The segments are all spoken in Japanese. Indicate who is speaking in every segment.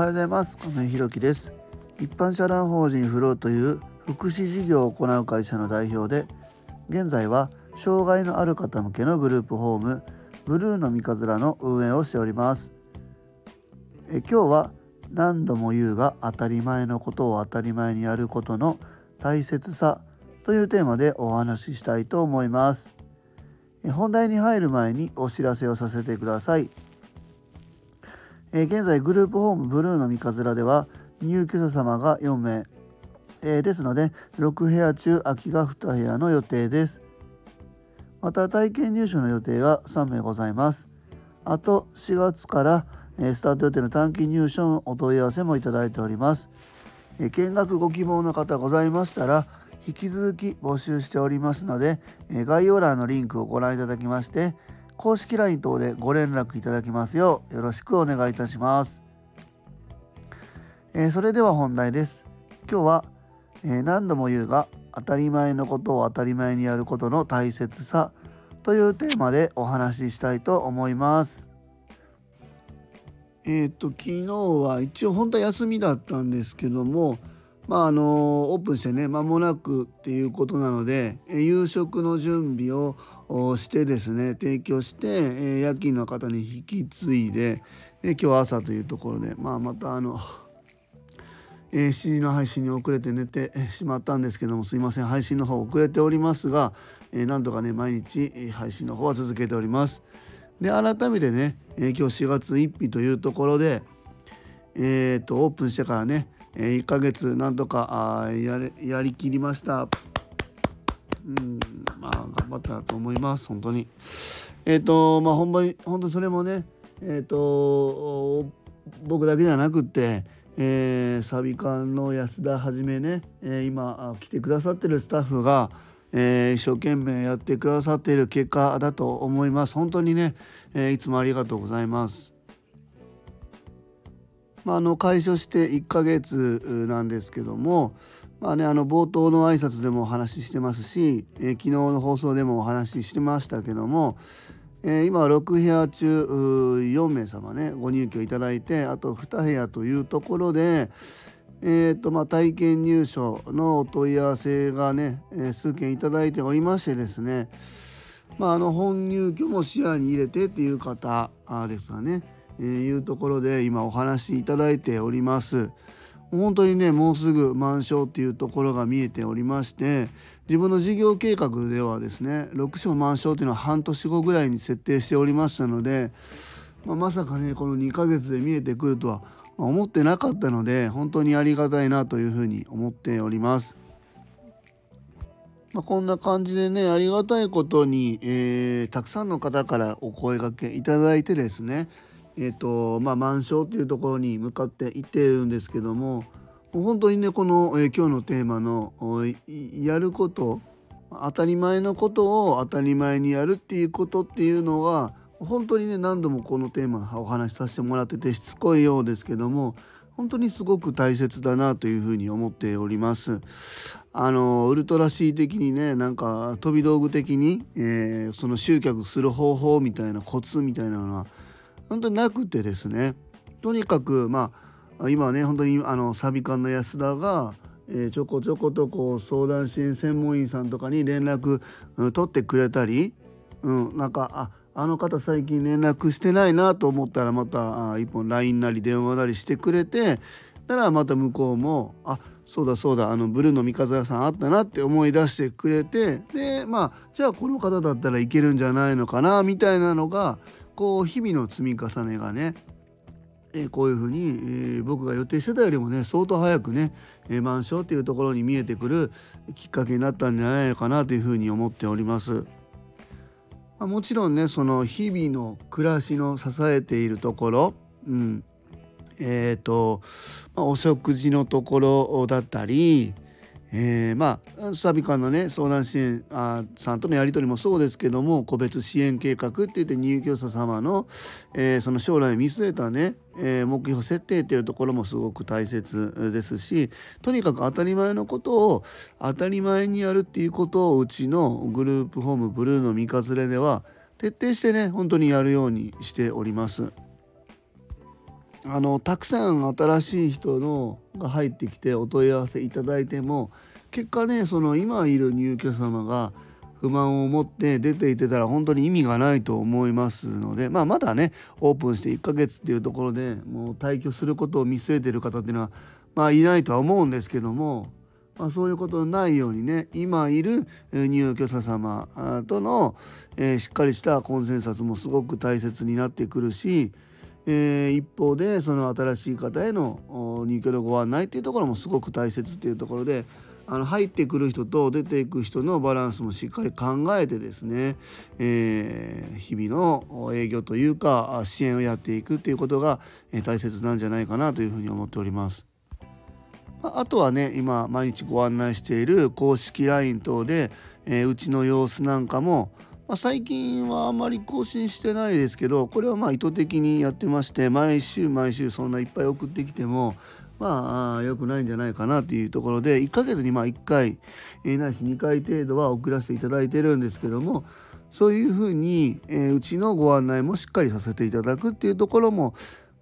Speaker 1: はようございます。金井弘樹です。一般社団法人フローという福祉事業を行う会社の代表で現在は障害のある方向けのグループホームブルーの三日面の運営をしております。え今日は何度も言うが当たり前のことを当たり前にやることの大切さというテーマでお話ししたいと思います。本題に入る前にお知らせをさせてください。え現在グループホームブルーの三日面では入居者様が4名。えですので6部屋中空きが2部屋の予定です。また体験入所の予定が3名ございます。あと4月からえスタート予定の短期入所のお問い合わせもいただいております。え見学ご希望の方ございましたら引き続き募集しておりますのでえ概要欄のリンクをご覧いただきまして公式 LINE 等でご連絡いただきますようよろしくお願いいたします、えそれでは本題です。今日は、え何度も言うが当たり前のことを当たり前にやることの大切さというテーマでお話ししたいと思います。えっ、と昨日は一応本当は休みだったんですけどもまああのオープンしてね間もなくっていうことなので夕食の準備をしてですね提供して、夜勤の方に引き継いでで今日朝というところで、まあ、またあの、7時の配信に遅れて寝てしまったんですけどもすいません配信の方遅れておりますが、えー、なんとかね毎日配信の方は続けております。で改めてね、今日4月1日というところで、えーと、オープンしてからね1ヶ月なんとかあやれやりきりました。うんまあ頑張ったと思います本当に。えっ、ー、とまあ本番本当それもねえっ、ー、と僕だけじゃなくって、えー、サビ館の安田はじめね、えー、今来てくださってるスタッフがえー、一生懸命やってくださっている結果だと思います本当にね、えー、いつもありがとうございますまあ、あの開所して1ヶ月なんですけども、まあね、あの冒頭の挨拶でもお話ししてますし、えー、昨日の放送でもお話ししてましたけども、えー、今6部屋中4名様ねご入居いただいてあと2部屋というところで、えーとまあ、体験入所のお問い合わせがね、えー、数件いただいておりましてですね、まあ、あの本入居も視野に入れてっていう方ですがね、いうところで今お話しいただいております。本当にねもうすぐ満床っていうところが見えておりまして自分の事業計画ではですね6床満床っていうのは半年後ぐらいに設定しておりましたので、まあ、まさかねこの2ヶ月で見えてくるとは思ってなかったので本当にありがたいなというふうに思っております。まあ、こんな感じでねありがたいことに、えー、たくさんの方からお声がけいただいてですねえ、ー、とまあ満床っていうところに向かって行っているんですけどももう本当にねこの、えー、今日のテーマのやること当たり前のことを当たり前にやるっていうことっていうのが本当にね何度もこのテーマお話しさせてもらっててしつこいようですけども本当にすごく大切だなというふうに思っております。あのウルトラ C 的にねなんか飛び道具的に、えー、その集客する方法みたいなコツみたいなのは本当になくてですね。とにかくまあ今はね本当にあのサビ館の安田がえー、ちょこちょことこう相談支援専門員さんとかに連絡、うん、取ってくれたり、うん、なんかああの方最近連絡してないなと思ったらまた一本 LINE なり電話なりしてくれてたらまた向こうもあそうだそうだあのブルーの三日屋さんあったなって思い出してくれてでまあじゃあこの方だったらいけるんじゃないのかなみたいなのがこう日々の積み重ねがねえこういうふうに、え、僕が予定してたよりもね相当早くね、えー、満床っていうところに見えてくるきっかけになったんじゃないかなというふうに思っております。ま、もちろんねその日々の暮らしの支えているところ、うん、えっ、ー、と、ま、お食事のところだったり、えー、まあサビ館のね相談支援あさんとのやり取りもそうですけども個別支援計画って言って入居者様の、えー、その将来を見据えたね、えー、目標設定っていうところもすごく大切ですしとにかく当たり前のことを当たり前にやるっていうことをうちのグループホームブルーの三日連れでは徹底してね本当にやるようにしております。あのたくさん新しい人のが入ってきてお問い合わせいただいても結果ねその今いる入居者様が不満を持って出ていってたら本当に意味がないと思いますので、まあ、まだねオープンして1ヶ月っていうところでもう退去することを見据えてる方っていうのは、まあ、いないとは思うんですけども、まあ、そういうことのないようにね今いる入居者様との、えー、しっかりしたコンセンサスもすごく大切になってくるし、えー、一方でその新しい方への入居のご案内っていうところもすごく大切っていうところで。あの入ってくる人と出ていく人のバランスもしっかり考えてですね、えー、日々の営業というか支援をやっていくっていうことが大切なんじゃないかなというふうに思っております。あとはね今毎日ご案内している公式 LINE 等で、えー、うちの様子なんかも、まあ、最近はあまり更新してないですけどこれはまあ意図的にやってまして毎週毎週そんないっぱい送ってきてもまあ良くないんじゃないかなというところで1ヶ月にまあ1回、えー、ないし2回程度は送らせていただいてるんですけどもそういうふうに、えー、うちのご案内もしっかりさせていただくっていうところも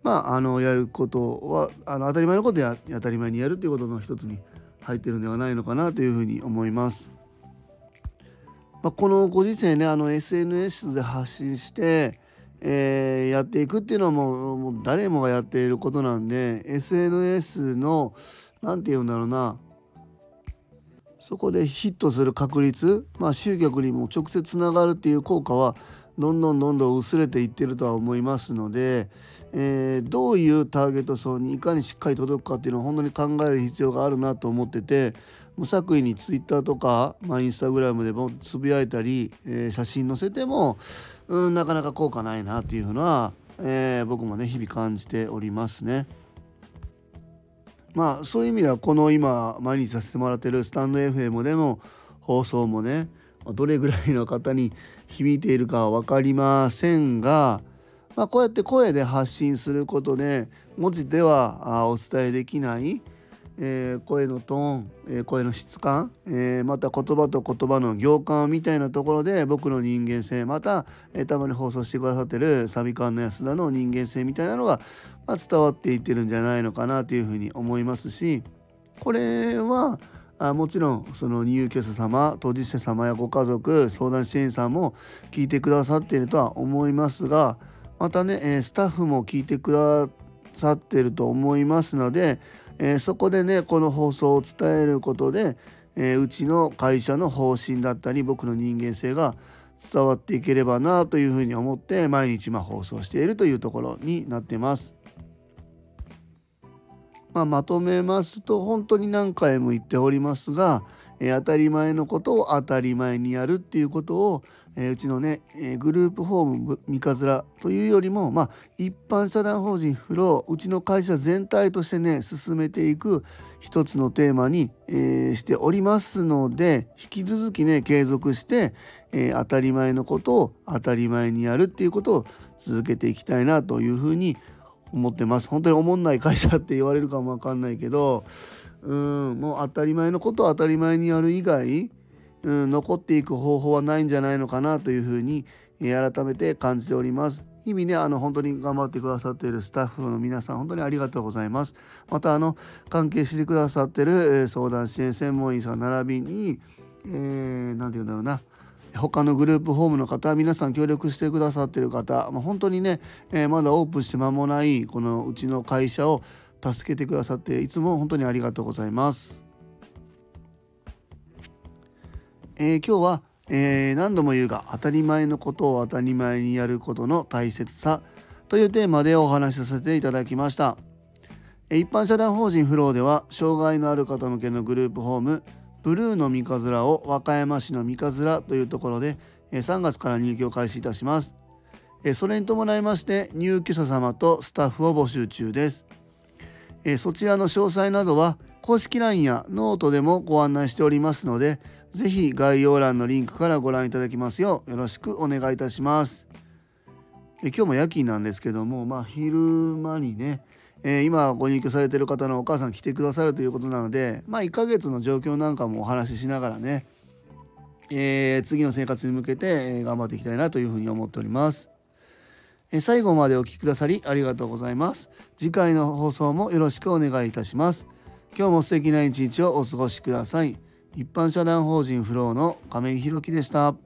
Speaker 1: まああのやることはあの当たり前のことや当たり前にやるっていうことの一つに入ってるんではないのかなというふうに思います。まあ、このご時世ねあの SNS で発信してえー、やっていくっていうのはもうもう誰もがやっていることなんで SNS の何て言うんだろうなそこでヒットする確率、まあ、集客にも直接つながるっていう効果はどんどんどんどん薄れていってるとは思いますので、えー、どういうターゲット層にいかにしっかり届くかっていうのを本当に考える必要があるなと思ってて無作為に Twitter とか、まあ、インスタグラムでもつぶやいたり、えー、写真載せても、うん、なかなか効果ないなっていうのは、えー、僕もね日々感じておりますね。まあそういう意味ではこの今毎日させてもらってるスタンド FM でも放送もねどれぐらいの方に響いているかは分かりませんが、まあ、こうやって声で発信することで文字ではお伝えできない、えー、声のトーン、えー、声の質感、えー、また言葉と言葉の行間みたいなところで僕の人間性また、えたまに放送してくださってるサビカンの安田の人間性みたいなのが、まあ、伝わっていってるんじゃないのかなというふうに思いますしこれはあもちろんその入居者様当事者様やご家族相談支援さんも聞いてくださっているとは思いますがまたね、えスタッフも聞いてくださっていると思いますのでえー、そこでねこの放送を伝えることで、えー、うちの会社の方針だったり僕の人間性が伝わっていければなというふうに思って毎日ま放送しているというところになってます。まあ、まとめますと本当に何回も言っておりますが、えー、当たり前のことを当たり前にやるっていうことを、えー、うちのね、えー、グループホーム三日面というよりも、まあ、一般社団法人フローうちの会社全体としてね進めていく一つのテーマに、えー、しておりますので引き続きね継続して、え当たり前のことを当たり前にやるっていうことを続けていきたいなというふうに思ってます。本当に思んない会社って言われるかもわかんないけどうんもう当たり前のことを当たり前にやる以外うん、残っていく方法はないんじゃないのかなというふうに、え改めて感じております。日々ねあの本当に頑張ってくださっているスタッフの皆さん本当にありがとうございます。またあの関係してくださってる、え相談支援専門員さん並びに何、えー、て言うんだろうな他のグループホームの方皆さん協力してくださってる方、まあ、本当にね、えー、まだオープンして間もないこのうちの会社を助けてくださっていつも本当にありがとうございます。えー、今日は、えー、何度も言うが当たり前のことを当たり前にやることの大切さというテーマでお話しさせていただきました。一般社団法人フローでは障害のある方向けのグループホームブルーの三日面を和歌山市の三日面というところで3月から入居を開始いたします。それに伴いまして入居者様とスタッフを募集中です。そちらの詳細などは公式 LINE やノートでもご案内しておりますのでぜひ概要欄のリンクからご覧いただきますようよろしくお願いいたします。え今日も夜勤なんですけども、まあ、昼間にね、えー、今ご入居されてる方のお母さん来てくださるということなので、まあ、1ヶ月の状況なんかもお話ししながらね、えー、次の生活に向けて頑張っていきたいなというふうに思っております。え、最後までお聴きくださりありがとうございます。次回の放送もよろしくお願いいたします。今日も素敵な一日をお過ごしください。一般社団法人フローの亀井弘樹でした。